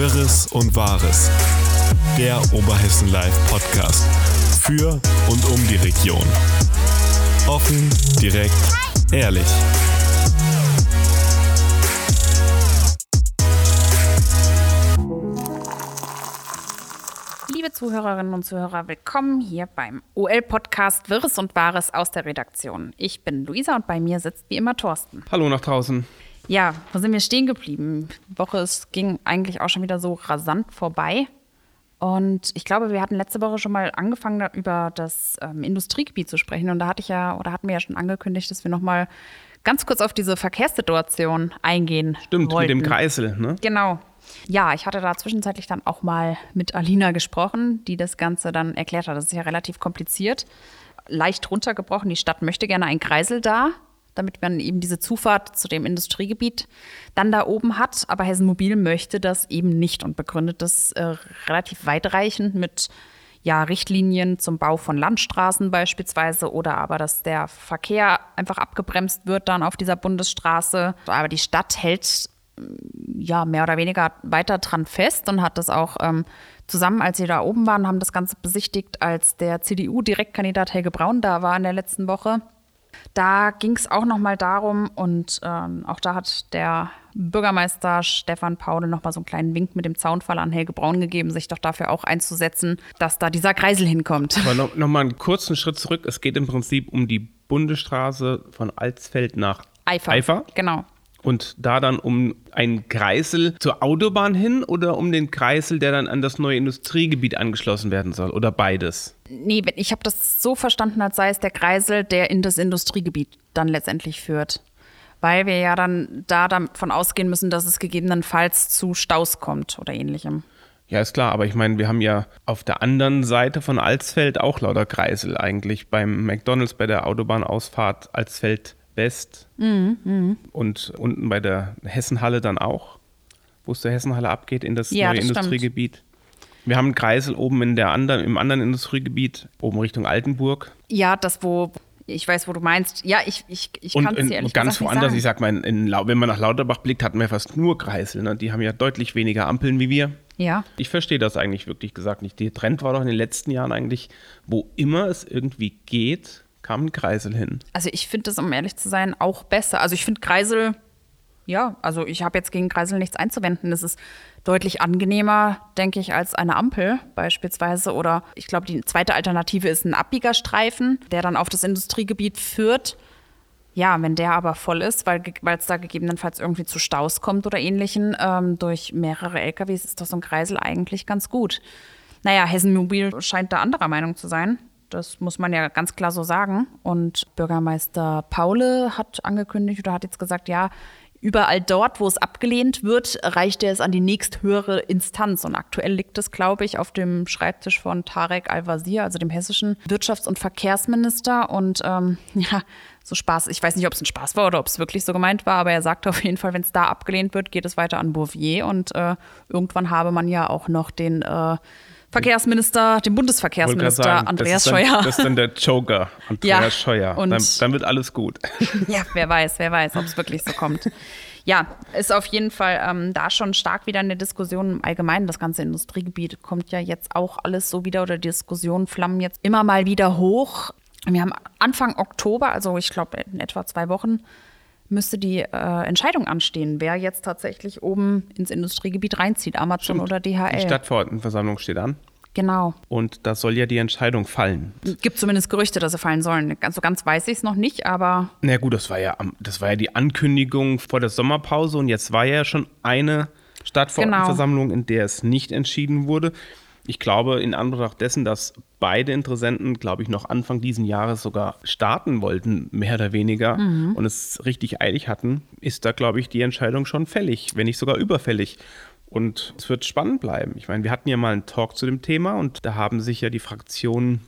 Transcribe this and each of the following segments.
Wirres und Wahres. Der Oberhessen Live Podcast. Für und um die Region. Offen, direkt, ehrlich. Liebe Zuhörerinnen und Zuhörer, willkommen hier beim OL-Podcast Wirres und Wahres aus der Redaktion. Ich bin Luisa und bei mir sitzt wie immer Thorsten. Hallo nach draußen. Ja, wo sind wir stehen geblieben? Die Woche es ging eigentlich auch schon wieder so rasant vorbei. Und ich glaube, wir hatten letzte Woche schon mal angefangen, über das ähm, Industriegebiet zu sprechen. Und da hatte ich ja, oder hatten wir ja schon angekündigt, dass wir noch mal ganz kurz auf diese Verkehrssituation eingehen Stimmt, wollten. mit dem Kreisel, ne? Genau. Ja, ich hatte da zwischenzeitlich dann auch mal mit Alina gesprochen, die das Ganze dann erklärt hat. Das ist ja relativ kompliziert. Leicht runtergebrochen, die Stadt möchte gerne einen Kreisel da, damit man eben diese Zufahrt zu dem Industriegebiet dann da oben hat. Aber Hessen Mobil möchte das eben nicht und begründet das äh, relativ weitreichend mit ja, Richtlinien zum Bau von Landstraßen beispielsweise oder aber, dass der Verkehr einfach abgebremst wird dann auf dieser Bundesstraße. Aber die Stadt hält ja mehr oder weniger weiter dran fest und hat das auch ähm, zusammen, als sie da oben waren, haben das Ganze besichtigt, als der CDU-Direktkandidat Helge Braun da war in der letzten Woche. Da ging es auch nochmal darum und ähm, auch da hat der Bürgermeister Stefan Paule nochmal so einen kleinen Wink mit dem Zaunfall an Helge Braun gegeben, sich doch dafür auch einzusetzen, dass da dieser Kreisel hinkommt. Aber noch, noch mal einen kurzen Schritt zurück. Es geht im Prinzip um die Bundesstraße von Alsfeld nach Eifer. Eifer. Genau. Und da dann um einen Kreisel zur Autobahn hin oder um den Kreisel, der dann an das neue Industriegebiet angeschlossen werden soll? Oder beides? Nee, ich habe das so verstanden, als sei es der Kreisel, der in das Industriegebiet dann letztendlich führt. Weil wir ja dann da davon ausgehen müssen, dass es gegebenenfalls zu Staus kommt oder ähnlichem. Ja, ist klar, aber ich meine, wir haben ja auf der anderen Seite von Alsfeld auch lauter Kreisel eigentlich. Beim McDonalds bei der Autobahnausfahrt Alsfeld West und unten bei der Hessenhalle dann auch, wo es der Hessenhalle abgeht in das Ja, neue das stimmt. Wir haben einen Kreisel oben in der anderen, im anderen Industriegebiet, oben Richtung Altenburg. Ja, das, wo, ich weiß, wo du meinst. Ja, ich, ich, ich Und kann es dir ehrlich ganz gesagt nicht woanders, ich sag mal, in, wenn man nach Lauterbach blickt, hatten wir fast nur Kreisel. Ne? Die haben ja deutlich weniger Ampeln wie wir. Ja, Ich verstehe das eigentlich wirklich gesagt nicht. Der Trend war doch in den letzten Jahren eigentlich, wo immer es irgendwie geht, kam ein Kreisel hin. also ich finde das, um ehrlich zu sein, auch besser. Also ich finde Kreisel, ja, also ich habe jetzt gegen Kreisel nichts einzuwenden. Es ist deutlich angenehmer, denke ich, als eine Ampel beispielsweise. Oder ich glaube, die zweite Alternative ist ein Abbiegerstreifen, der dann auf das Industriegebiet führt. Ja, wenn der aber voll ist, weil es da gegebenenfalls irgendwie zu Staus kommt oder ähnlichen, ähm, durch mehrere LKWs ist doch so ein Kreisel eigentlich ganz gut. Naja, Hessen Mobil scheint da anderer Meinung zu sein. Das muss man ja ganz klar so sagen. Und Bürgermeister Paule hat angekündigt oder hat jetzt gesagt, ja, überall dort, wo es abgelehnt wird, reicht er es an die nächsthöhere Instanz. Und aktuell liegt es, glaube ich, auf dem Schreibtisch von Tarek Al-Wazir, also dem hessischen Wirtschafts- und Verkehrsminister. Und ähm, ja, so Spaß, ich weiß nicht, ob es ein Spaß war oder ob es wirklich so gemeint war, aber er sagte auf jeden Fall, wenn es da abgelehnt wird, geht es weiter an Bouvier. Und äh, irgendwann habe man ja auch noch den äh, Verkehrsminister, den Wollte Bundesverkehrsminister sagen, Andreas das dann, Scheuer. Das ist dann der Joker, Andreas Ja, Scheuer. und- Dann, dann wird alles gut. Ja, wer weiß, wer weiß, ob es wirklich so kommt. Ja, ist auf jeden Fall ähm, da schon stark wieder eine Diskussion im Allgemeinen. Das ganze Industriegebiet kommt ja jetzt auch alles so wieder oder die Diskussionen flammen jetzt immer mal wieder hoch. Wir haben Anfang Oktober, also ich glaube in etwa zwei Wochen, müsste die äh, Entscheidung anstehen, wer jetzt tatsächlich oben ins Industriegebiet reinzieht, Amazon oder DHL. Die Stadtverordnetenversammlung steht an genau. und da soll ja die Entscheidung fallen. Gibt zumindest Gerüchte, dass sie fallen sollen. Ganz so ganz weiß ich es noch nicht, aber Na gut, das war ja das war ja die Ankündigung vor der Sommerpause und jetzt war ja schon eine Stadtverordnetenversammlung, in der es nicht entschieden wurde. Ich glaube, in Anbetracht dessen, dass beide Interessenten, glaube ich, noch Anfang diesen Jahres sogar starten wollten, mehr oder weniger, und es richtig eilig hatten, ist da, glaube ich, die Entscheidung schon fällig, wenn nicht sogar überfällig. Und es wird spannend bleiben. Ich meine, wir hatten ja mal einen Talk zu dem Thema und da haben sich ja die Fraktionen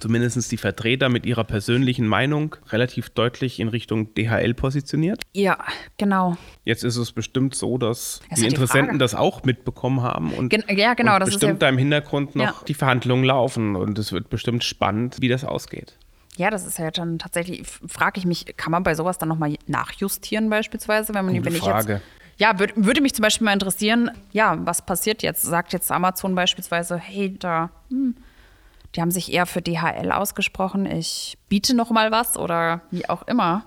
zumindest die Vertreter mit ihrer persönlichen Meinung relativ deutlich in Richtung DHL positioniert. ja, genau. Jetzt ist es bestimmt so, dass Das ist die die Interessenten Frage. das auch mitbekommen haben und, Gen- ja, genau, und bestimmt da im Hintergrund noch Ja. die Verhandlungen laufen und es wird bestimmt spannend, wie das ausgeht. Ja, das ist ja dann tatsächlich, frage ich mich, kann man bei sowas dann nochmal nachjustieren beispielsweise, wenn man Gute wenn ich Frage. jetzt ja, würd, würde mich zum Beispiel mal interessieren, ja, was passiert jetzt? Sagt jetzt Amazon beispielsweise, hey, da, hm, die haben sich eher für DHL ausgesprochen, ich biete noch mal was oder wie auch immer.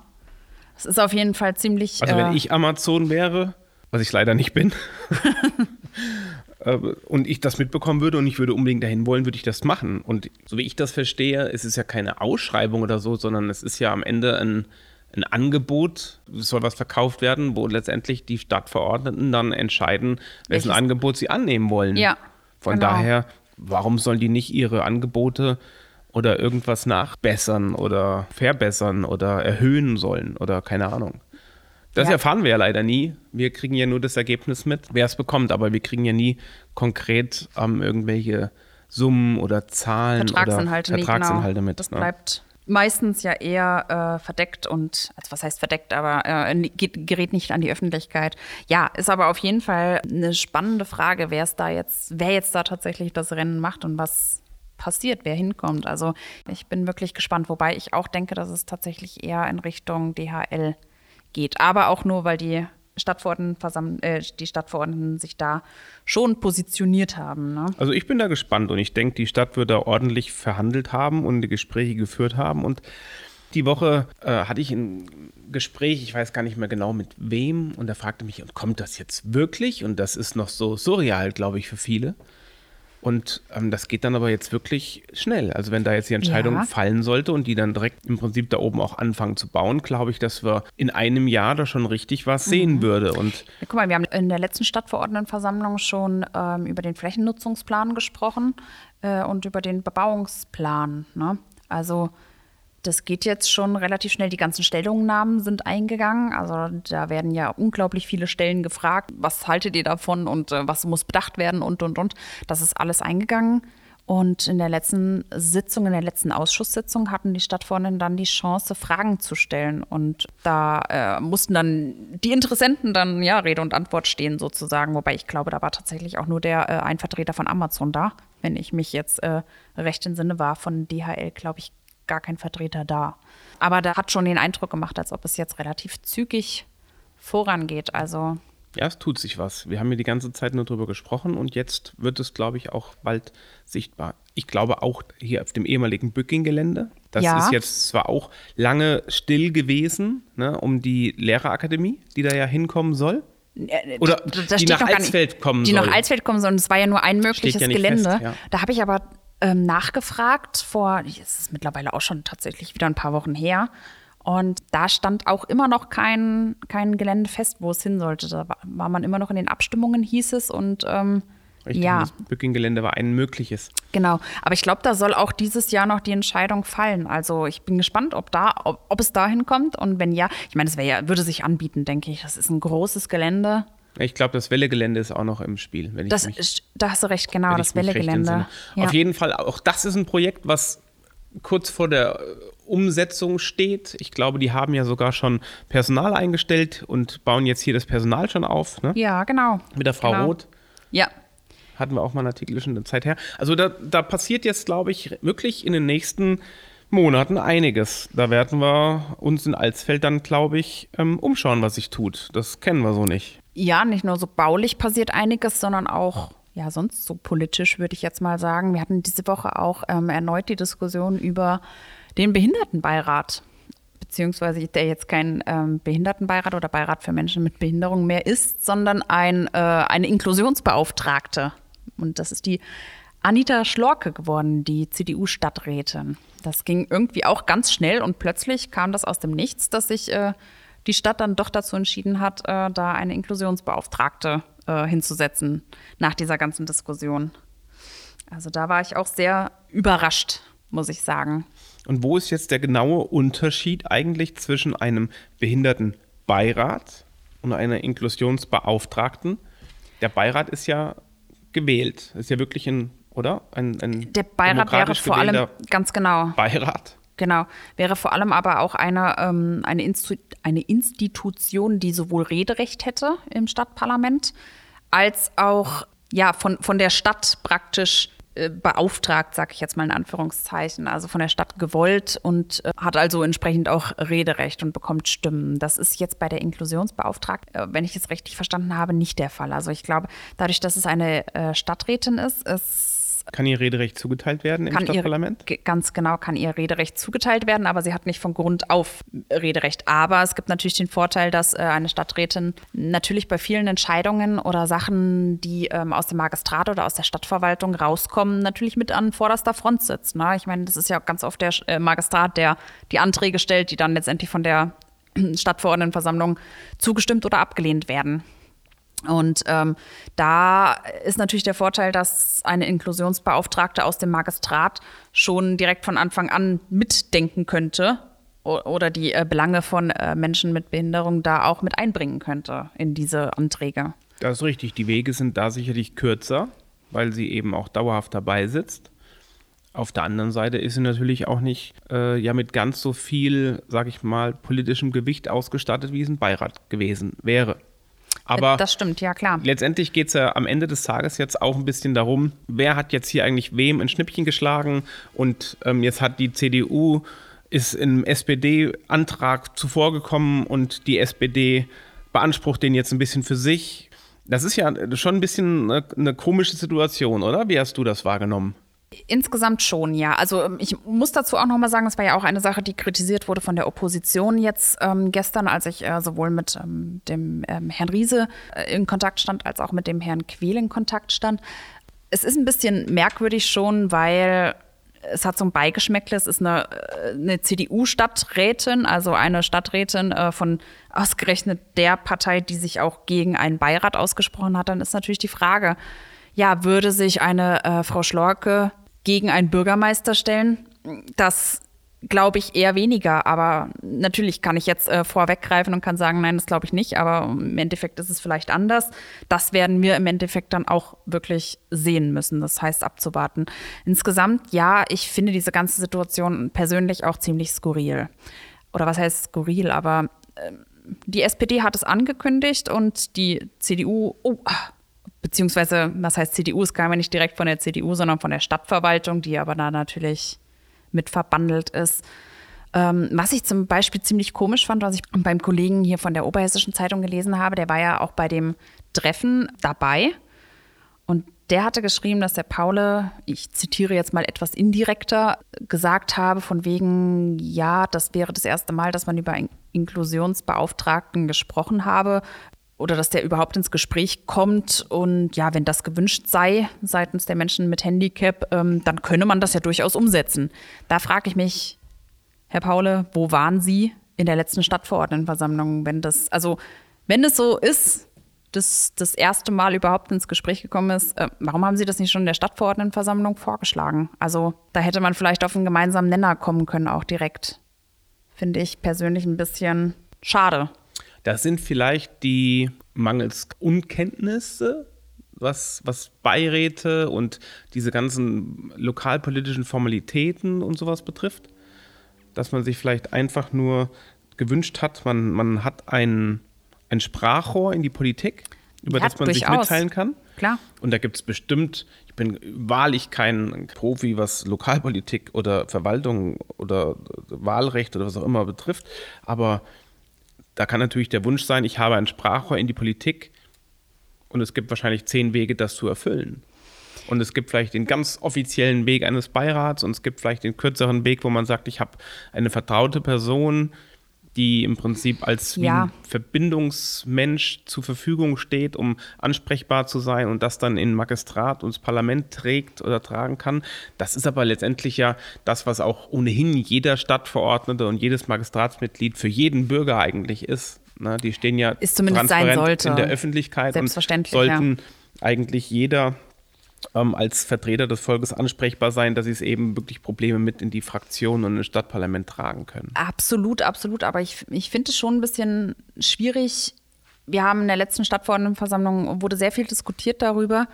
Es ist auf jeden Fall ziemlich. Also, wenn äh, ich Amazon wäre, was ich leider nicht bin, äh, und ich das mitbekommen würde und ich würde unbedingt dahin wollen, würde ich das machen. Und so wie ich das verstehe, ist es ja keine Ausschreibung oder so, sondern es ist ja am Ende ein, ein Angebot, es soll was verkauft werden, wo letztendlich die Stadtverordneten dann entscheiden, wessen Welches? Angebot sie annehmen wollen. Ja. Von genau. daher, warum sollen die nicht ihre Angebote oder irgendwas nachbessern oder verbessern oder erhöhen sollen oder keine Ahnung? Das ja. erfahren wir ja leider nie. Wir kriegen ja nur das Ergebnis mit, wer es bekommt, aber wir kriegen ja nie konkret ähm, irgendwelche Summen oder Zahlen Vertragsinhalte, oder Vertragsinhalte genau. mit. Das ne? bleibt meistens ja eher äh, verdeckt und, also was heißt verdeckt, aber äh, geht, gerät nicht an die Öffentlichkeit. Ja, ist aber auf jeden Fall eine spannende Frage, wer es da jetzt, wer jetzt da tatsächlich das Rennen macht und was passiert, wer hinkommt. Also ich bin wirklich gespannt, wobei ich auch denke, dass es tatsächlich eher in Richtung DHL geht. Aber auch nur, weil die Stadtverordneten, äh, die Stadtverordneten sich da schon positioniert haben. Ne? Also ich bin da gespannt und ich denke, die Stadt wird da ordentlich verhandelt haben und Gespräche geführt haben. Und die Woche äh, hatte ich ein Gespräch, ich weiß gar nicht mehr genau mit wem, und er fragte mich, kommt das jetzt wirklich? Und das ist noch so surreal, glaube ich, für viele. Und ähm, das geht dann aber jetzt wirklich schnell. Also wenn da jetzt die Entscheidung ja. fallen sollte und die dann direkt im Prinzip da oben auch anfangen zu bauen, glaube ich, dass wir in einem Jahr da schon richtig was mhm. sehen würde. Und ja, guck mal, wir haben in der letzten Stadtverordnetenversammlung schon ähm, über den Flächennutzungsplan gesprochen äh, und über den Bebauungsplan. Ne? Also das geht jetzt schon relativ schnell. Die ganzen Stellungnahmen sind eingegangen. Also da werden ja unglaublich viele Stellen gefragt. Was haltet ihr davon und äh, was muss bedacht werden und, und, und. Das ist alles eingegangen. Und in der letzten Sitzung, in der letzten Ausschusssitzung hatten die Stadtverordneten dann die Chance, Fragen zu stellen. Und da äh, mussten dann die Interessenten dann ja Rede und Antwort stehen sozusagen. Wobei ich glaube, da war tatsächlich auch nur der äh, ein Vertreter von Amazon da, wenn ich mich jetzt äh, recht entsinne, war von DHL, glaube ich, gar kein Vertreter da. Aber da hat schon den Eindruck gemacht, als ob es jetzt relativ zügig vorangeht. Also ja, es tut sich was. Wir haben hier die ganze Zeit nur drüber gesprochen und jetzt wird es, glaube ich, auch bald sichtbar. Ich glaube auch hier auf dem ehemaligen Bücking-Gelände. Das ja. ist jetzt zwar auch lange still gewesen, ne, um die Lehrerakademie, die da ja hinkommen soll. Äh, Oder da die nach Alsfeld kommen die soll. Die nach Alsfeld kommen soll. Und es war ja nur ein mögliches ja Gelände. Fest, ja. Da habe ich aber ähm, nachgefragt vor, es ist mittlerweile auch schon tatsächlich wieder ein paar Wochen her. Und da stand auch immer noch kein, kein Gelände fest, wo es hin sollte. Da war man immer noch in den Abstimmungen, hieß es. Und ähm, Richtig, ja. Das Bücking-Gelände war ein mögliches. Genau. Aber ich glaube, da soll auch dieses Jahr noch die Entscheidung fallen. Also ich bin gespannt, ob, da, ob, ob es dahin kommt. Und wenn ja, ich meine, es ja, würde sich anbieten, denke ich. Das ist ein großes Gelände. Ich glaube, das Wellegelände ist auch noch im Spiel. Wenn das mich, ist, da hast du recht, genau, das Wellegelände. Ja. Auf jeden Fall, auch das ist ein Projekt, was kurz vor der äh, Umsetzung steht. Ich glaube, die haben ja sogar schon Personal eingestellt und bauen jetzt hier das Personal schon auf. Ne? Ja, genau. Mit der Frau genau. Roth. Ja. Hatten wir auch mal einen Artikel schon eine Zeit her. Also da, da passiert jetzt, glaube ich, wirklich in den nächsten Monaten einiges. Da werden wir uns in Alsfeld dann, glaube ich, ähm, umschauen, was sich tut. Das kennen wir so nicht. Ja, nicht nur so baulich passiert einiges, sondern auch ja sonst so politisch, würde ich jetzt mal sagen. Wir hatten diese Woche auch ähm, erneut die Diskussion über den Behindertenbeirat beziehungsweise der jetzt kein ähm, Behindertenbeirat oder Beirat für Menschen mit Behinderung mehr ist, sondern ein, äh, eine Inklusionsbeauftragte. Und das ist die Anita Schlorke geworden, die CDU-Stadträtin. Das ging irgendwie auch ganz schnell und plötzlich kam das aus dem Nichts, dass sich äh, die Stadt dann doch dazu entschieden hat, äh, da eine Inklusionsbeauftragte äh, hinzusetzen nach dieser ganzen Diskussion. Also da war ich auch sehr überrascht, muss ich sagen. Und wo ist jetzt der genaue Unterschied eigentlich zwischen einem Behindertenbeirat und einer Inklusionsbeauftragten? Der Beirat ist ja gewählt, ist ja wirklich ein oder? Ein, ein der Beirat wäre vor allem, ganz genau. Beirat. Genau, wäre vor allem aber auch eine, ähm, eine, Instu eine Institution, die sowohl Rederecht hätte im Stadtparlament, als auch ja, von, von der Stadt praktisch äh, beauftragt, sage ich jetzt mal in Anführungszeichen, also von der Stadt gewollt und äh, hat also entsprechend auch Rederecht und bekommt Stimmen. Das ist jetzt bei der Inklusionsbeauftragten, äh, wenn ich es richtig verstanden habe, nicht der Fall. Also ich glaube, dadurch, dass es eine äh, Stadträtin ist, ist kann ihr Rederecht zugeteilt werden im Stadtparlament? Ihr, ganz genau, kann ihr Rederecht zugeteilt werden, aber sie hat nicht von Grund auf Rederecht. Aber es gibt natürlich den Vorteil, dass äh, eine Stadträtin natürlich bei vielen Entscheidungen oder Sachen, die ähm, aus dem Magistrat oder aus der Stadtverwaltung rauskommen, natürlich mit an vorderster Front sitzt. Ne? Ich meine, das ist ja ganz oft der äh, Magistrat, der die Anträge stellt, die dann letztendlich von der Stadtverordnetenversammlung zugestimmt oder abgelehnt werden. Und ähm, da ist natürlich der Vorteil, dass eine Inklusionsbeauftragte aus dem Magistrat schon direkt von Anfang an mitdenken könnte oder die äh, Belange von äh, Menschen mit Behinderung da auch mit einbringen könnte in diese Anträge. Das ist richtig. Die Wege sind da sicherlich kürzer, weil sie eben auch dauerhaft dabei sitzt. Auf der anderen Seite ist sie natürlich auch nicht äh, ja mit ganz so viel, sag ich mal, politischem Gewicht ausgestattet, wie es ein Beirat gewesen wäre. Aber das stimmt, ja klar. Letztendlich geht es ja am Ende des Tages jetzt auch ein bisschen darum, wer hat jetzt hier eigentlich wem ein Schnippchen geschlagen und ähm, jetzt hat die CDU ist im SPD-Antrag zuvorgekommen und die SPD beansprucht den jetzt ein bisschen für sich. Das ist ja schon ein bisschen eine, eine komische Situation, oder? Wie hast du das wahrgenommen? Insgesamt schon, ja. Also ähm, ich muss dazu auch nochmal sagen, es war ja auch eine Sache, die kritisiert wurde von der Opposition jetzt ähm, gestern, als ich äh, sowohl mit ähm, dem ähm, Herrn Riese äh, in Kontakt stand, als auch mit dem Herrn Quehl in Kontakt stand. Es ist ein bisschen merkwürdig schon, weil es hat so ein Beigeschmäckle. Es ist eine, äh, eine CDU-Stadträtin, also eine Stadträtin äh, von ausgerechnet der Partei, die sich auch gegen einen Beirat ausgesprochen hat. Dann ist natürlich die Frage, ja, würde sich eine äh, Frau Schlorke gegen einen Bürgermeister stellen? Das glaube ich eher weniger. Aber natürlich kann ich jetzt äh, vorweggreifen und kann sagen, nein, das glaube ich nicht. Aber im Endeffekt ist es vielleicht anders. Das werden wir im Endeffekt dann auch wirklich sehen müssen. Das heißt, abzuwarten. Insgesamt, ja, ich finde diese ganze Situation persönlich auch ziemlich skurril. Oder was heißt skurril? Aber äh, die SPD hat es angekündigt und die CDU, oh, beziehungsweise, was heißt CDU? Es kam ja nicht direkt von der CDU, sondern von der Stadtverwaltung, die aber da natürlich mit verbandelt ist. Ähm, was ich zum Beispiel ziemlich komisch fand, was ich beim Kollegen hier von der Oberhessischen Zeitung gelesen habe, der war ja auch bei dem Treffen dabei. Und der hatte geschrieben, dass der Paule, ich zitiere jetzt mal etwas indirekter, gesagt habe, von wegen, ja, das wäre das erste Mal, dass man über einen Inklusionsbeauftragten gesprochen habe oder dass der überhaupt ins Gespräch kommt. Und ja, wenn das gewünscht sei seitens der Menschen mit Handicap, ähm, dann könne man das ja durchaus umsetzen. Da frage ich mich, Herr Paule, wo waren Sie in der letzten Stadtverordnetenversammlung, wenn das, also wenn es so ist, dass das erste Mal überhaupt ins Gespräch gekommen ist, äh, warum haben Sie das nicht schon in der Stadtverordnetenversammlung vorgeschlagen? Also da hätte man vielleicht auf einen gemeinsamen Nenner kommen können, auch direkt. Finde ich persönlich ein bisschen schade. Das sind vielleicht die mangels Unkenntnisse, was, was Beiräte und diese ganzen lokalpolitischen Formalitäten und sowas betrifft. Dass man sich vielleicht einfach nur gewünscht hat, man, man hat ein, ein Sprachrohr in die Politik, über ja, das man durchaus. sich mitteilen kann. Klar. Und da gibt es bestimmt, ich bin wahrlich kein Profi, was Lokalpolitik oder Verwaltung oder Wahlrecht oder was auch immer betrifft, aber da kann natürlich der Wunsch sein, ich habe ein Sprachrohr in die Politik und es gibt wahrscheinlich zehn Wege, das zu erfüllen. Und es gibt vielleicht den ganz offiziellen Weg eines Beirats und es gibt vielleicht den kürzeren Weg, wo man sagt, ich habe eine vertraute Person, die im Prinzip als ja. Verbindungsmensch zur Verfügung steht, um ansprechbar zu sein und das dann in Magistrat und das Parlament trägt oder tragen kann. Das ist aber letztendlich ja das, was auch ohnehin jeder Stadtverordnete und jedes Magistratsmitglied für jeden Bürger eigentlich ist. Na, die stehen ja ist zumindest transparent in der Öffentlichkeit und sollten ja. eigentlich jeder ähm, als Vertreter des Volkes ansprechbar sein, dass sie es eben wirklich Probleme mit in die Fraktion und ins Stadtparlament tragen können. Absolut, absolut. Aber ich, ich finde es schon ein bisschen schwierig. Wir haben in der letzten Stadtverordnetenversammlung wurde sehr viel diskutiert darüber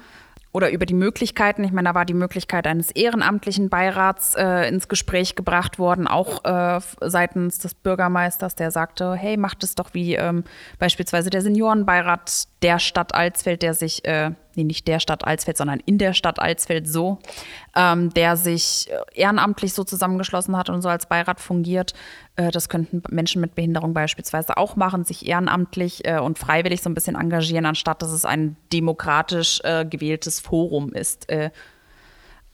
oder über die Möglichkeiten. Ich meine, da war die Möglichkeit eines ehrenamtlichen Beirats äh, ins Gespräch gebracht worden, auch äh, seitens des Bürgermeisters, der sagte, hey, macht es doch wie ähm, beispielsweise der Seniorenbeirat der Stadt Alsfeld, der sich äh, nee, nicht der Stadt Alsfeld, sondern in der Stadt Alsfeld so, ähm, der sich äh, ehrenamtlich so zusammengeschlossen hat und so als Beirat fungiert. Äh, das könnten Menschen mit Behinderung beispielsweise auch machen, sich ehrenamtlich äh, und freiwillig so ein bisschen engagieren, anstatt dass es ein demokratisch äh, gewähltes Forum ist. Äh,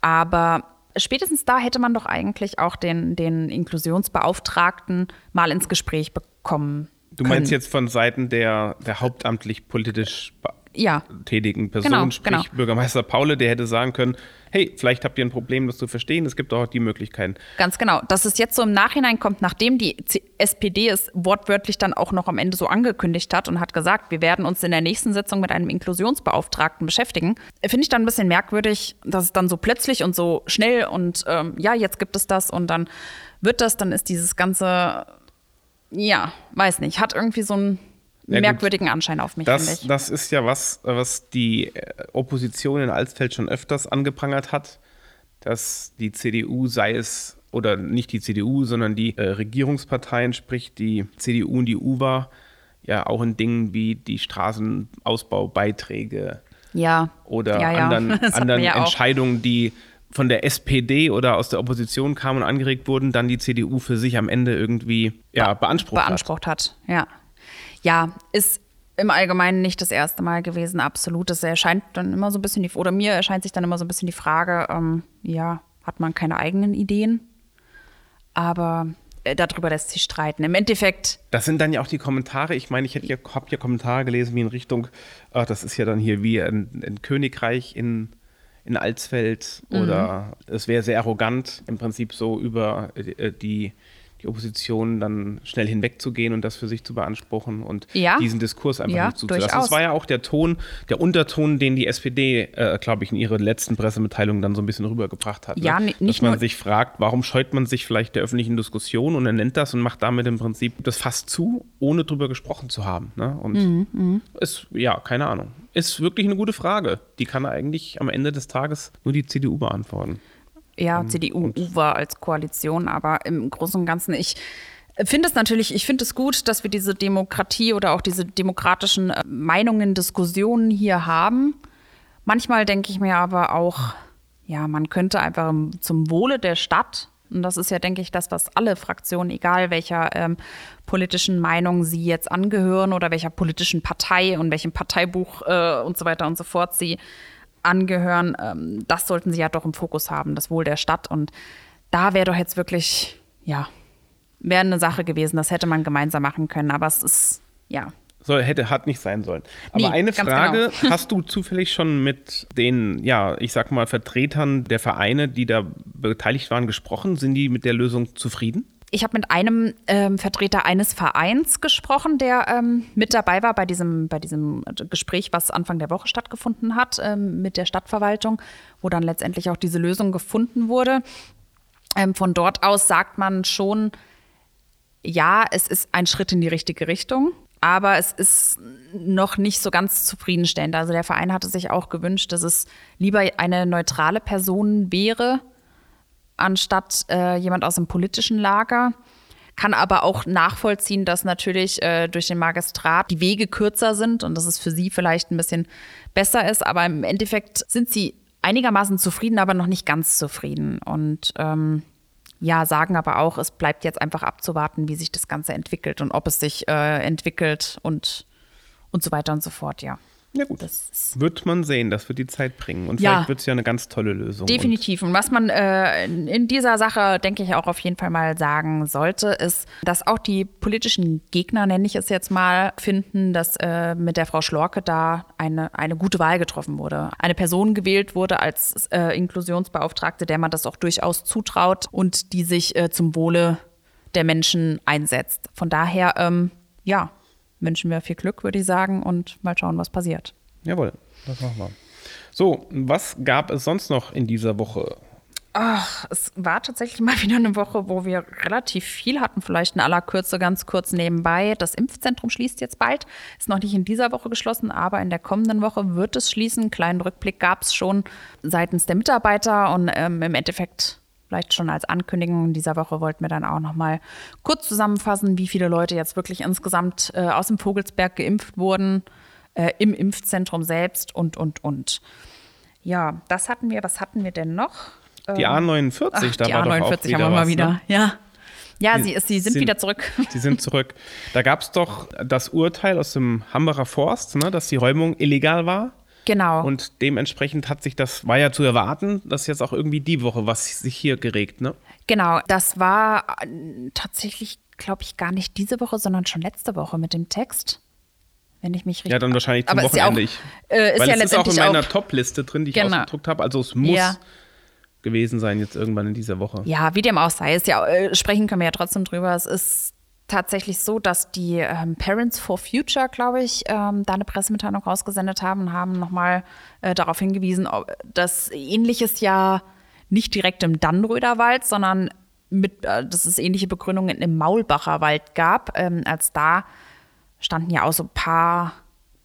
aber spätestens da hätte man doch eigentlich auch den, den Inklusionsbeauftragten mal ins Gespräch bekommen. Du meinst können. jetzt von Seiten der, der hauptamtlich politisch ja. tätigen Person, genau, sprich genau. Bürgermeister Paule, der hätte sagen können, hey, vielleicht habt ihr ein Problem, das zu verstehen, es gibt auch die Möglichkeiten. Ganz genau. Dass es jetzt so im Nachhinein kommt, nachdem die SPD es wortwörtlich dann auch noch am Ende so angekündigt hat und hat gesagt, wir werden uns in der nächsten Sitzung mit einem Inklusionsbeauftragten beschäftigen, finde ich dann ein bisschen merkwürdig, dass es dann so plötzlich und so schnell und ähm, ja, jetzt gibt es das und dann wird das, dann ist dieses ganze, ja, weiß nicht, hat irgendwie so ein ja, merkwürdigen Anschein auf mich, das. Das ist ja was, was die äh, Opposition in Alsfeld schon öfters angeprangert hat, dass die CDU sei es, oder nicht die CDU, sondern die äh, Regierungsparteien, sprich die CDU und die UWA, ja auch in Dingen wie die Straßenausbaubeiträge ja. oder ja, ja. anderen, anderen Entscheidungen, die von der SPD oder aus der Opposition kamen und angeregt wurden, dann die CDU für sich am Ende irgendwie ja, beansprucht, beansprucht hat. hat. Ja ja, ist im Allgemeinen nicht das erste Mal gewesen, absolut. Es erscheint dann immer so ein bisschen die, oder mir erscheint sich dann immer so ein bisschen die Frage, ähm, ja, hat man keine eigenen Ideen? Aber äh, darüber lässt sich streiten. Im Endeffekt. Das sind dann ja auch die Kommentare. Ich meine, ich ja, habe ja Kommentare gelesen wie in Richtung, ach, das ist ja dann hier wie ein, ein Königreich in, in Alsfeld mhm. oder es wäre sehr arrogant, im Prinzip so über äh, die die Opposition dann schnell hinwegzugehen und das für sich zu beanspruchen und ja. diesen Diskurs einfach ja, nicht zuzulassen. Durchaus. Das war ja auch der Ton, der Unterton, den die SPD, äh, glaube ich, in ihrer letzten Pressemitteilung dann so ein bisschen rübergebracht hat. Ja, ne? nicht Dass man sich fragt, warum scheut man sich vielleicht der öffentlichen Diskussion und er nennt das und macht damit im Prinzip das fast zu, ohne drüber gesprochen zu haben. Ne? Und mhm, mhm. ist, ja, keine Ahnung. Ist wirklich eine gute Frage. Die kann eigentlich am Ende des Tages nur die CDU beantworten. Ja, ähm, CDU war als Koalition, aber im Großen und Ganzen, ich finde es natürlich, ich finde es gut, dass wir diese Demokratie oder auch diese demokratischen äh, Meinungen, Diskussionen hier haben. Manchmal denke ich mir aber auch, ja, man könnte einfach zum Wohle der Stadt, und das ist ja, denke ich, das, was alle Fraktionen, egal welcher ähm, politischen Meinung sie jetzt angehören oder welcher politischen Partei und welchem Parteibuch äh, und so weiter und so fort sie angehören, ähm, das sollten sie ja doch im Fokus haben, das Wohl der Stadt. Und da wäre doch jetzt wirklich, ja, wäre eine Sache gewesen, das hätte man gemeinsam machen können. Aber es ist, ja. Soll, hätte, hat nicht sein sollen. Aber nee, eine Frage, genau. hast du zufällig schon mit den, ja, ich sag mal, Vertretern der Vereine, die da beteiligt waren, gesprochen? Sind die mit der Lösung zufrieden? Ich habe mit einem ähm, Vertreter eines Vereins gesprochen, der ähm, mit dabei war bei diesem, bei diesem Gespräch, was Anfang der Woche stattgefunden hat ähm, mit der Stadtverwaltung, wo dann letztendlich auch diese Lösung gefunden wurde. Ähm, von dort aus sagt man schon, ja, es ist ein Schritt in die richtige Richtung. Aber es ist noch nicht so ganz zufriedenstellend. Also der Verein hatte sich auch gewünscht, dass es lieber eine neutrale Person wäre, anstatt äh, jemand aus dem politischen Lager. Kann aber auch nachvollziehen, dass natürlich äh, durch den Magistrat die Wege kürzer sind und dass es für sie vielleicht ein bisschen besser ist. Aber im Endeffekt sind sie einigermaßen zufrieden, aber noch nicht ganz zufrieden. Und ähm, ja, sagen aber auch, es bleibt jetzt einfach abzuwarten, wie sich das Ganze entwickelt und ob es sich äh, entwickelt und, und so weiter und so fort, ja. Ja gut, das wird man sehen, das wird die Zeit bringen. Und ja, vielleicht wird es ja eine ganz tolle Lösung. Definitiv. Und was man äh, in dieser Sache, denke ich, auch auf jeden Fall mal sagen sollte, ist, dass auch die politischen Gegner, nenne ich es jetzt mal, finden, dass äh, mit der Frau Schlorke da eine, eine gute Wahl getroffen wurde. Eine Person gewählt wurde als äh, Inklusionsbeauftragte, der man das auch durchaus zutraut und die sich äh, zum Wohle der Menschen einsetzt. Von daher, ähm, ja, wünschen wir viel Glück, würde ich sagen, und mal schauen, was passiert. Jawohl, das machen wir. So, was gab es sonst noch in dieser Woche? Ach, es war tatsächlich mal wieder eine Woche, wo wir relativ viel hatten, vielleicht in aller Kürze ganz kurz nebenbei. Das Impfzentrum schließt jetzt bald, ist noch nicht in dieser Woche geschlossen, aber in der kommenden Woche wird es schließen. Einen kleinen Rückblick gab es schon seitens der Mitarbeiter und ähm, im Endeffekt vielleicht schon als Ankündigung in dieser Woche wollten wir dann auch noch mal kurz zusammenfassen, wie viele Leute jetzt wirklich insgesamt äh, aus dem Vogelsberg geimpft wurden. äh, im Impfzentrum selbst und, und, und. Ja, das hatten wir. Was hatten wir denn noch? Die A49, Ach, da die war A49 doch auch wieder haben wir mal wieder. Ne? Ja. Ja, Die sie, sie sind, sind- wieder zurück. Die sind zurück. Da gab es doch das Urteil aus dem Hambacher Forst, ne, dass die Räumung illegal war. Genau. Und dementsprechend hat sich das, war ja zu erwarten, dass jetzt auch irgendwie die Woche was sich hier geregt, ne? Genau, das war äh, tatsächlich, glaube ich, gar nicht diese Woche, sondern schon letzte Woche mit dem Text. Wenn ich mich richtig. Ja, dann wahrscheinlich zum Aber ist ja Wochenende. auch, äh, ist Weil ja es ist auch in meiner Top-Liste drin, die ich Genau. ausgedruckt habe. Also es muss Ja. gewesen sein jetzt irgendwann in dieser Woche. Ja, wie dem auch sei, ist ja, äh, sprechen können wir ja trotzdem drüber. Es ist tatsächlich so, dass die ähm, Parents for Future, glaube ich, ähm, da eine Pressemitteilung rausgesendet haben und haben nochmal äh, darauf hingewiesen, dass ähnliches ja nicht direkt im Dannröder Wald, sondern mit, äh, dass es ähnliche Begründungen im Maulbacher Wald gab, ähm, als da standen ja auch so ein paar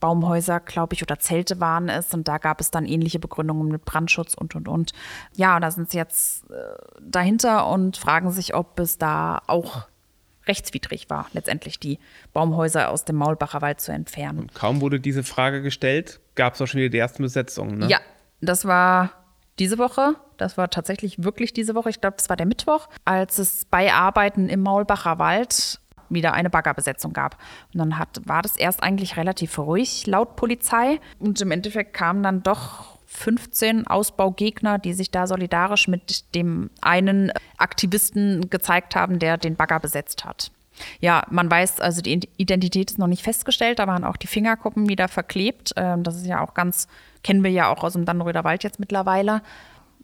Baumhäuser, glaube ich, oder Zelte waren es. Und da gab es dann ähnliche Begründungen mit Brandschutz und, und, und. Ja, und da sind sie jetzt äh, dahinter und fragen sich, ob es da auch rechtswidrig war, letztendlich die Baumhäuser aus dem Maulbacher Wald zu entfernen. Kaum wurde diese Frage gestellt, gab es auch schon wieder die ersten Besetzungen, ne? Ja, das war diese Woche. Das war tatsächlich wirklich diese Woche. Ich glaube, das war der Mittwoch, als es bei Arbeiten im Maulbacher Wald wieder eine Baggerbesetzung gab. Und dann hat, war das erst eigentlich relativ ruhig laut Polizei. Und im Endeffekt kamen dann doch 15 Ausbaugegner, die sich da solidarisch mit dem einen Aktivisten gezeigt haben, der den Bagger besetzt hat. Ja, man weiß, also die Identität ist noch nicht festgestellt, da waren auch die Fingerkuppen wieder verklebt. Ähm, Das ist ja auch ganz, kennen wir ja auch aus dem Dannröder Wald jetzt mittlerweile.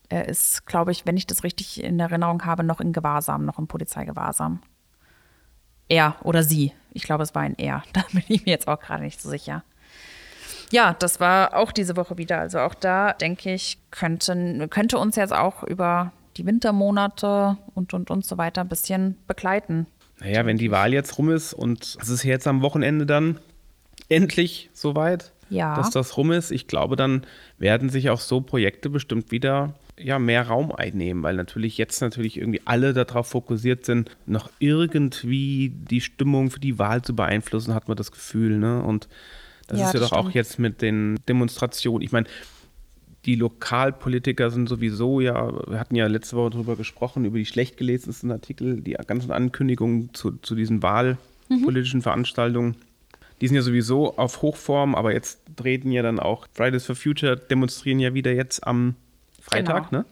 Er ist, glaube ich, wenn ich das richtig in Erinnerung habe, noch in Gewahrsam, noch in Polizeigewahrsam. Er oder sie. Ich glaube, es war ein Er. Da bin ich mir jetzt auch gerade nicht so sicher. Ja, das war auch diese Woche wieder. Also auch da, denke ich, könnten, könnte uns jetzt auch über die Wintermonate und, und, und so weiter ein bisschen begleiten. Naja, wenn die Wahl jetzt rum ist und es ist jetzt am Wochenende dann endlich soweit, Ja. dass das rum ist, ich glaube, dann werden sich auch so Projekte bestimmt wieder ja, mehr Raum einnehmen, weil natürlich jetzt natürlich irgendwie alle darauf fokussiert sind, noch irgendwie die Stimmung für die Wahl zu beeinflussen, hat man das Gefühl. Ne? Und das Ja, ist ja das doch auch stimmt. jetzt mit den Demonstrationen. Ich meine, die Lokalpolitiker sind sowieso ja, wir hatten ja letzte Woche darüber gesprochen, über die schlecht gelesensten Artikel, die ganzen Ankündigungen zu, zu diesen wahlpolitischen Veranstaltungen. Die sind ja sowieso auf Hochform, aber jetzt treten ja dann auch Fridays for Future, demonstrieren ja wieder jetzt am Freitag, Genau. ne?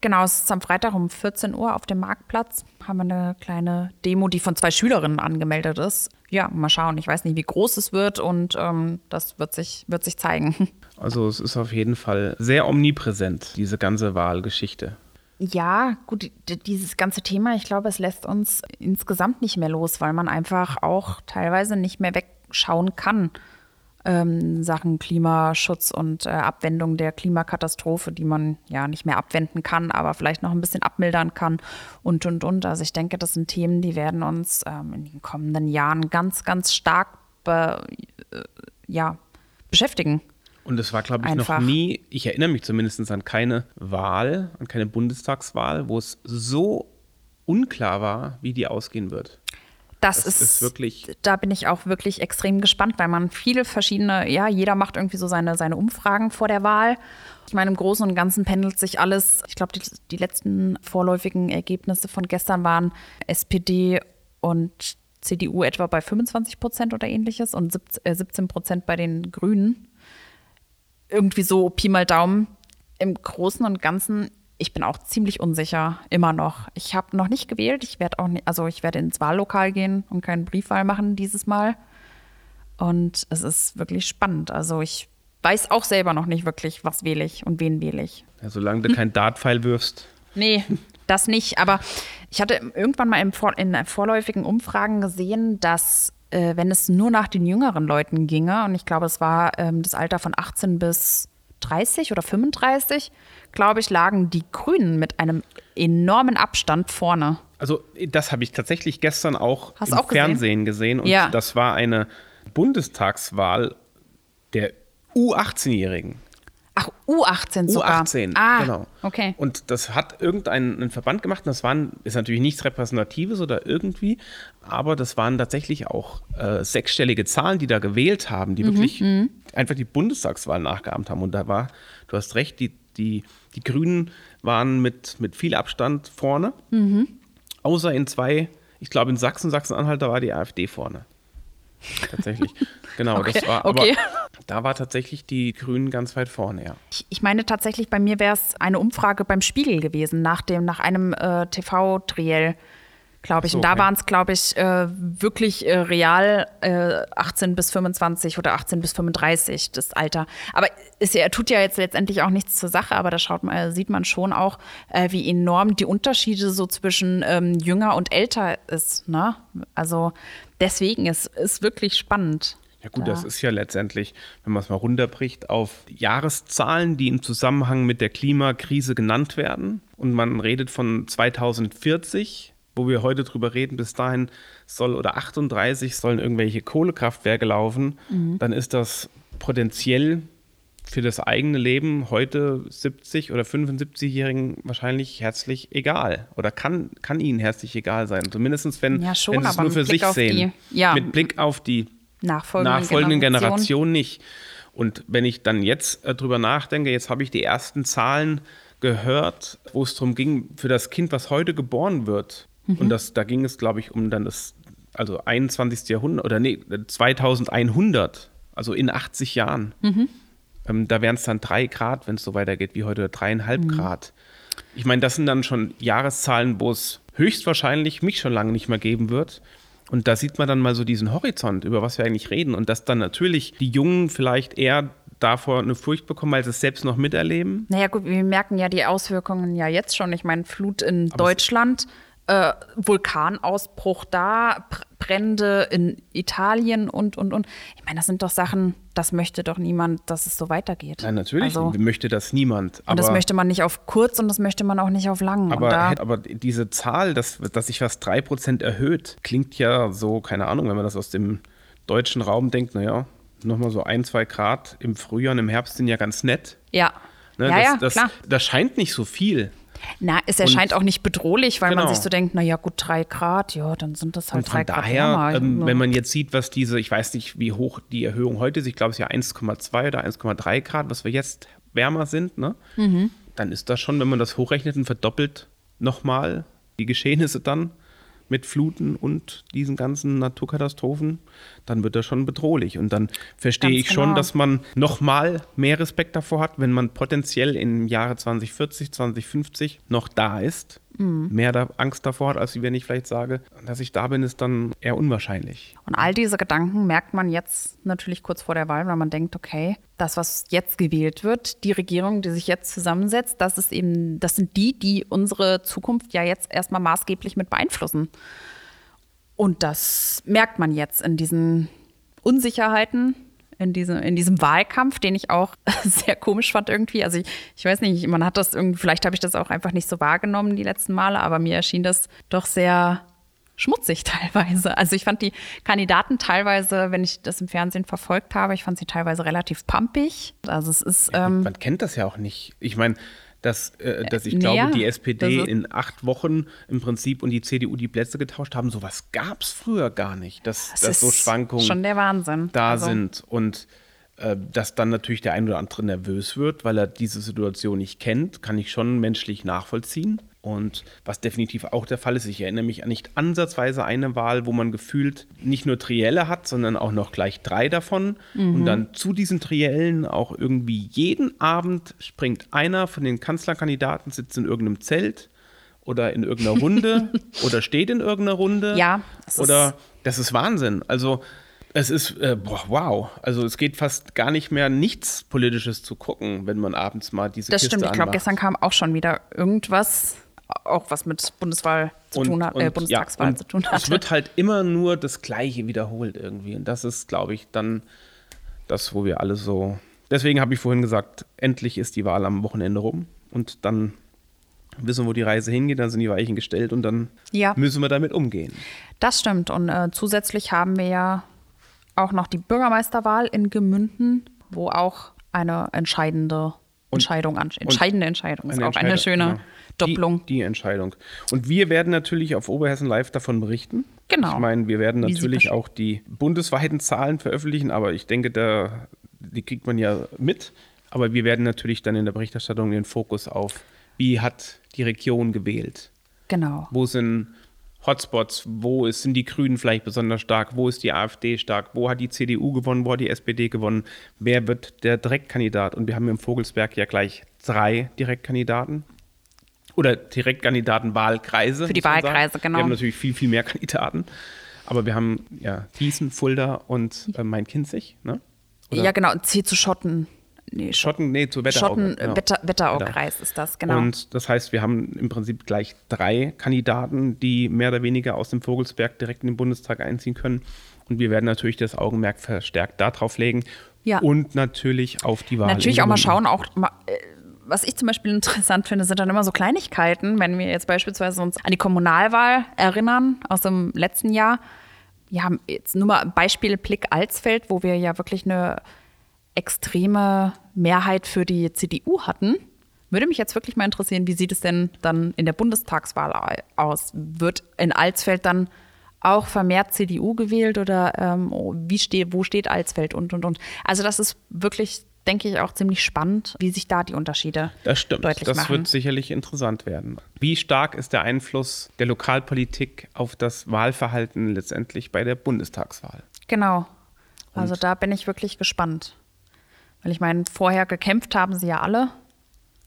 Genau, es ist am Freitag um 14 Uhr auf dem Marktplatz. Haben wir eine kleine Demo, die von zwei Schülerinnen angemeldet ist. Ja, mal schauen. Ich weiß nicht, wie groß es wird und ähm, das wird sich, wird sich zeigen. Also es ist auf jeden Fall sehr omnipräsent, diese ganze Wahlgeschichte. Ja, gut, dieses ganze Thema, ich glaube, es lässt uns insgesamt nicht mehr los, weil man einfach auch teilweise nicht mehr wegschauen kann. Ähm, Sachen Klimaschutz und äh, Abwendung der Klimakatastrophe, die man ja nicht mehr abwenden kann, aber vielleicht noch ein bisschen abmildern kann und, und, und. Also ich denke, das sind Themen, die werden uns ähm, in den kommenden Jahren ganz, ganz stark be, äh, ja, beschäftigen. Und es war, glaube ich, Einfach. noch nie, ich erinnere mich zumindest an keine Wahl, an keine Bundestagswahl, wo es so unklar war, wie die ausgehen wird. Das, Das ist, ist wirklich- Da bin ich auch wirklich extrem gespannt, weil man viele verschiedene, ja, jeder macht irgendwie so seine, seine Umfragen vor der Wahl. Ich meine, im Großen und Ganzen pendelt sich alles. Ich glaube, die, die letzten vorläufigen Ergebnisse von gestern waren SPD und CDU etwa bei 25 Prozent oder ähnliches und 17 äh, 17 Prozent bei den Grünen. Irgendwie so Pi mal Daumen. Im Großen und Ganzen, ich bin auch ziemlich unsicher, immer noch. Ich habe noch nicht gewählt. Ich werde auch nicht, also ich werde ins Wahllokal gehen und keine Briefwahl machen dieses Mal. Und es ist wirklich spannend. Also ich weiß auch selber noch nicht wirklich, was wähle ich und wen wähle ich. Ja, solange du keinen Dartpfeil wirfst. Nee, das nicht. Aber ich hatte irgendwann mal in vorläufigen Umfragen gesehen, dass äh, wenn es nur nach den jüngeren Leuten ginge, und ich glaube, es war ähm, das Alter von 18 bis 30 oder 35, glaube ich, lagen die Grünen mit einem enormen Abstand vorne. Also das habe ich tatsächlich gestern auch Hast im auch gesehen? Fernsehen gesehen. Und Ja. das war eine Bundestagswahl der U18-Jährigen. Ach, U18 sogar. U18, ah, genau. Okay. Und das hat irgendein Verband gemacht. Und das waren, ist natürlich nichts Repräsentatives oder irgendwie, aber das waren tatsächlich auch äh, sechsstellige Zahlen, die da gewählt haben, die Mhm, wirklich einfach die Bundestagswahl nachgeahmt haben. Und da war, du hast recht, die, die, die Grünen waren mit, mit viel Abstand vorne. Mhm. Außer in zwei, ich glaube in Sachsen, Sachsen-Anhalt, da war die AfD vorne. Tatsächlich. Genau, Okay, das war, okay. aber da war tatsächlich die Grünen ganz weit vorne, ja. Ich, ich meine tatsächlich, bei mir wäre es eine Umfrage beim Spiegel gewesen, nach, dem, nach einem äh, TV-Triell, glaube ich. so, Und da okay. waren es, glaube ich, äh, wirklich äh, real äh, 18 bis 25 oder 18 bis 35 das Alter. Aber ist ja, er tut ja jetzt letztendlich auch nichts zur Sache, aber da schaut man, äh, sieht man schon auch, äh, wie enorm die Unterschiede so zwischen ähm, jünger und älter ist. Ne? Also deswegen ist es wirklich spannend. Ja gut, Da. das ist ja letztendlich, wenn man es mal runterbricht, auf Jahreszahlen, die im Zusammenhang mit der Klimakrise genannt werden. Und man redet von 2040, wo wir heute drüber reden, bis dahin soll oder 38 sollen irgendwelche Kohlekraftwerke laufen. Dann ist das potenziell für das eigene Leben heute 70 oder 75-Jährigen wahrscheinlich herzlich egal oder kann, kann ihnen herzlich egal sein. Zumindest wenn, Ja, schon, wenn sie es nur für Blick sich sehen. die- ja. Mit Blick auf die Nachfolgenden, nachfolgenden Generationen. Generation nicht. Und wenn ich dann jetzt äh, drüber nachdenke, jetzt habe ich die ersten Zahlen gehört, wo es darum ging, für das Kind, was heute geboren wird, und das, da ging es, glaube ich, um dann das, also 21. Jahrhundert, oder nee, 2100, also in 80 Jahren. Ähm, da wären es dann drei Grad, wenn es so weitergeht wie heute, oder dreieinhalb Grad. Ich meine, das sind dann schon Jahreszahlen, wo es höchstwahrscheinlich mich schon lange nicht mehr geben wird. Und da sieht man dann mal so diesen Horizont, über was wir eigentlich reden. Und dass dann natürlich die Jungen vielleicht eher davor eine Furcht bekommen, weil sie es selbst noch miterleben. Naja, gut, wir merken ja die Auswirkungen ja jetzt schon. Ich meine, Flut in Deutschland, äh, Vulkanausbruch da, Br- Brände in Italien und, und, und. Ich meine, das sind doch Sachen, das möchte doch niemand, dass es so weitergeht. Nein, natürlich Also, möchte das niemand. und das möchte man nicht auf kurz und das möchte man auch nicht auf lang. Aber, da, aber diese Zahl, dass, dass sich fast 3% erhöht, klingt ja so, keine Ahnung, wenn man das aus dem deutschen Raum denkt, naja, nochmal so ein, zwei Grad im Frühjahr und im Herbst sind ja ganz nett. ja. Ne, ja, das, ja, das, klar. das scheint nicht so viel. Na, es erscheint auch nicht bedrohlich, weil man Genau. sich so denkt, naja, gut, drei Grad, ja, dann sind das halt Und drei Grad daher, ähm, Ja. wenn man jetzt sieht, was diese, ich weiß nicht, wie hoch die Erhöhung heute ist, ich glaube, es ist ja 1,2 oder 1,3 Grad, was wir jetzt wärmer sind, ne? Mhm. dann ist das schon, wenn man das hochrechnet und verdoppelt nochmal die Geschehnisse dann mit Fluten und diesen ganzen Naturkatastrophen, dann wird das schon bedrohlich. Und dann verstehe Ganz ich schon, genau. dass man nochmal mehr Respekt davor hat, wenn man potenziell im Jahre 2040, 2050 noch da ist. Mhm. Mehr da Angst davor hat, als wenn ich vielleicht sage, dass ich da bin, ist dann eher unwahrscheinlich. Und all diese Gedanken merkt man jetzt natürlich kurz vor der Wahl, weil man denkt, okay, das, was jetzt gewählt wird, die Regierung, die sich jetzt zusammensetzt, das ist eben, das sind die, die unsere Zukunft ja jetzt erstmal maßgeblich mit beeinflussen. Und das merkt man jetzt in diesen Unsicherheiten, in diesem, in diesem Wahlkampf, den ich auch sehr komisch fand irgendwie. Also ich, ich weiß nicht, man hat das irgendwie, vielleicht habe ich das auch einfach nicht so wahrgenommen die letzten Male, aber mir erschien das doch sehr schmutzig teilweise. Also ich fand die Kandidaten teilweise, wenn ich das im Fernsehen verfolgt habe, ich fand sie teilweise relativ pumpig. Also es ist, ähm, Man kennt das ja auch nicht. Ich meine, dass, äh, dass ich nee, glaube, ja. die SPD Das in acht Wochen im Prinzip und die CDU die Plätze getauscht haben, sowas gab es früher gar nicht, dass, es dass so ist Schwankungen schon der Wahnsinn. da Also, sind und äh, dass dann natürlich der ein oder andere nervös wird, weil er diese Situation nicht kennt, kann ich schon menschlich nachvollziehen. Und was definitiv auch der Fall ist, ich erinnere mich an nicht ansatzweise eine Wahl, wo man gefühlt nicht nur Trielle hat, sondern auch noch gleich drei davon. Und dann zu diesen Triellen auch irgendwie jeden Abend springt einer von den Kanzlerkandidaten, sitzt in irgendeinem Zelt oder in irgendeiner Runde oder steht in irgendeiner Runde. Ja, es Oder das ist Wahnsinn. Also es ist, äh, boah, wow. Also es geht fast gar nicht mehr nichts Politisches zu gucken, wenn man abends mal diese Das Kiste stimmt. Ich glaube, gestern kam auch schon wieder irgendwas, auch was mit Bundeswahl zu tun hat, äh, Bundestagswahl ja, und zu tun Es hat. wird halt immer nur das Gleiche wiederholt irgendwie. Und das ist, glaube ich, dann das, wo wir alle so. Deswegen habe ich vorhin gesagt, endlich ist die Wahl am Wochenende rum und dann wissen wir, wo die Reise hingeht, dann sind die Weichen gestellt und dann Ja. müssen wir damit umgehen. Das stimmt. Und äh, zusätzlich haben wir ja auch noch die Bürgermeisterwahl in Gemünden, wo auch eine entscheidende Entscheidung an. Entscheidende Entscheidung ist auch eine schöne genau. Doppelung. Die, die, Entscheidung. Und wir werden natürlich auf Oberhessen Live davon berichten. Genau. Ich meine, wir werden natürlich auch die bundesweiten Zahlen veröffentlichen, aber ich denke, da, die kriegt man ja mit. Aber wir werden natürlich dann in der Berichterstattung den Fokus auf, wie hat die Region gewählt? Genau. Wo sind Hotspots, wo sind die Grünen vielleicht besonders stark, wo ist die AfD stark, wo hat die CDU gewonnen, wo hat die SPD gewonnen, wer wird der Direktkandidat? Und wir haben im Vogelsberg ja gleich drei Direktkandidaten. Oder Direktkandidatenwahlkreise. Für die Wahlkreise, genau. Wir haben natürlich viel, viel mehr Kandidaten. Aber wir haben ja Gießen, Fulda und äh, Main-Kinzig. Ne? Ja, genau. Und C zu Schotten nee, Schotten, nee, zu Wetterau. Schotten, genau. Wetter, Wetteraukreis ist das, genau. Und das heißt, wir haben im Prinzip gleich drei Kandidaten, die mehr oder weniger aus dem Vogelsberg direkt in den Bundestag einziehen können. Und wir werden natürlich das Augenmerk verstärkt darauf legen. Ja. Und natürlich auf die Wahl. Natürlich auch mal schauen, auch mal, äh, was ich zum Beispiel interessant finde, sind dann immer so Kleinigkeiten, wenn wir jetzt beispielsweise uns an die Kommunalwahl erinnern aus dem letzten Jahr. Wir haben jetzt nur mal Beispiel Blick Alsfeld, wo wir ja wirklich eine extreme Mehrheit für die CDU hatten. Würde mich jetzt wirklich mal interessieren, wie sieht es denn dann in der Bundestagswahl aus? Wird in Alsfeld dann auch vermehrt CDU gewählt oder ähm, wie steht, wo steht Alsfeld und und und? Also das ist wirklich, denke ich, auch ziemlich spannend, wie sich da die Unterschiede das stimmt. deutlich das machen. Das wird sicherlich interessant werden. Wie stark ist der Einfluss der Lokalpolitik auf das Wahlverhalten letztendlich bei der Bundestagswahl? Genau. Also und da bin ich wirklich gespannt. Weil ich meine, vorher gekämpft haben sie ja alle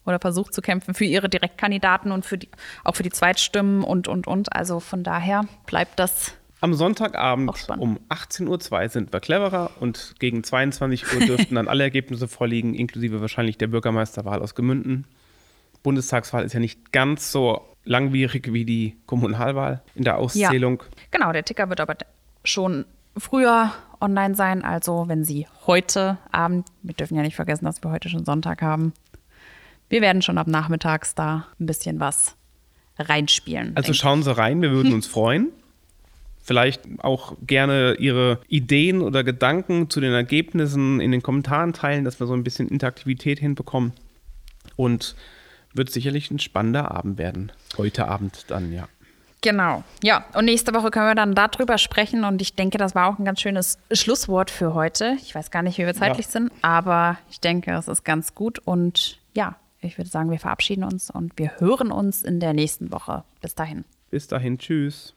oder versucht zu kämpfen für ihre Direktkandidaten und für die, auch für die Zweitstimmen und, und, und. Also von daher bleibt das. Am Sonntagabend um 18.02 Uhr sind wir cleverer und gegen 22 Uhr dürften dann alle Ergebnisse vorliegen, inklusive wahrscheinlich der Bürgermeisterwahl aus Gemünden. Bundestagswahl ist ja nicht ganz so langwierig wie die Kommunalwahl in der Auszählung. Ja, genau, der Ticker wird aber schon früher online sein. Also wenn Sie heute Abend, wir dürfen ja nicht vergessen, dass wir heute schon Sonntag haben, wir werden schon ab nachmittags da ein bisschen was reinspielen. Also schauen Sie rein, wir würden uns freuen. Vielleicht auch gerne Ihre Ideen oder Gedanken zu den Ergebnissen in den Kommentaren teilen, dass wir so ein bisschen Interaktivität hinbekommen. Und wird sicherlich ein spannender Abend werden. Heute Abend dann, ja. Genau, ja. Und nächste Woche können wir dann darüber sprechen. Und ich denke, das war auch ein ganz schönes Schlusswort für heute. Ich weiß gar nicht, wie wir zeitlich ja. sind, aber ich denke, es ist ganz gut. Und ja, ich würde sagen, wir verabschieden uns und wir hören uns in der nächsten Woche. Bis dahin. Bis dahin, tschüss.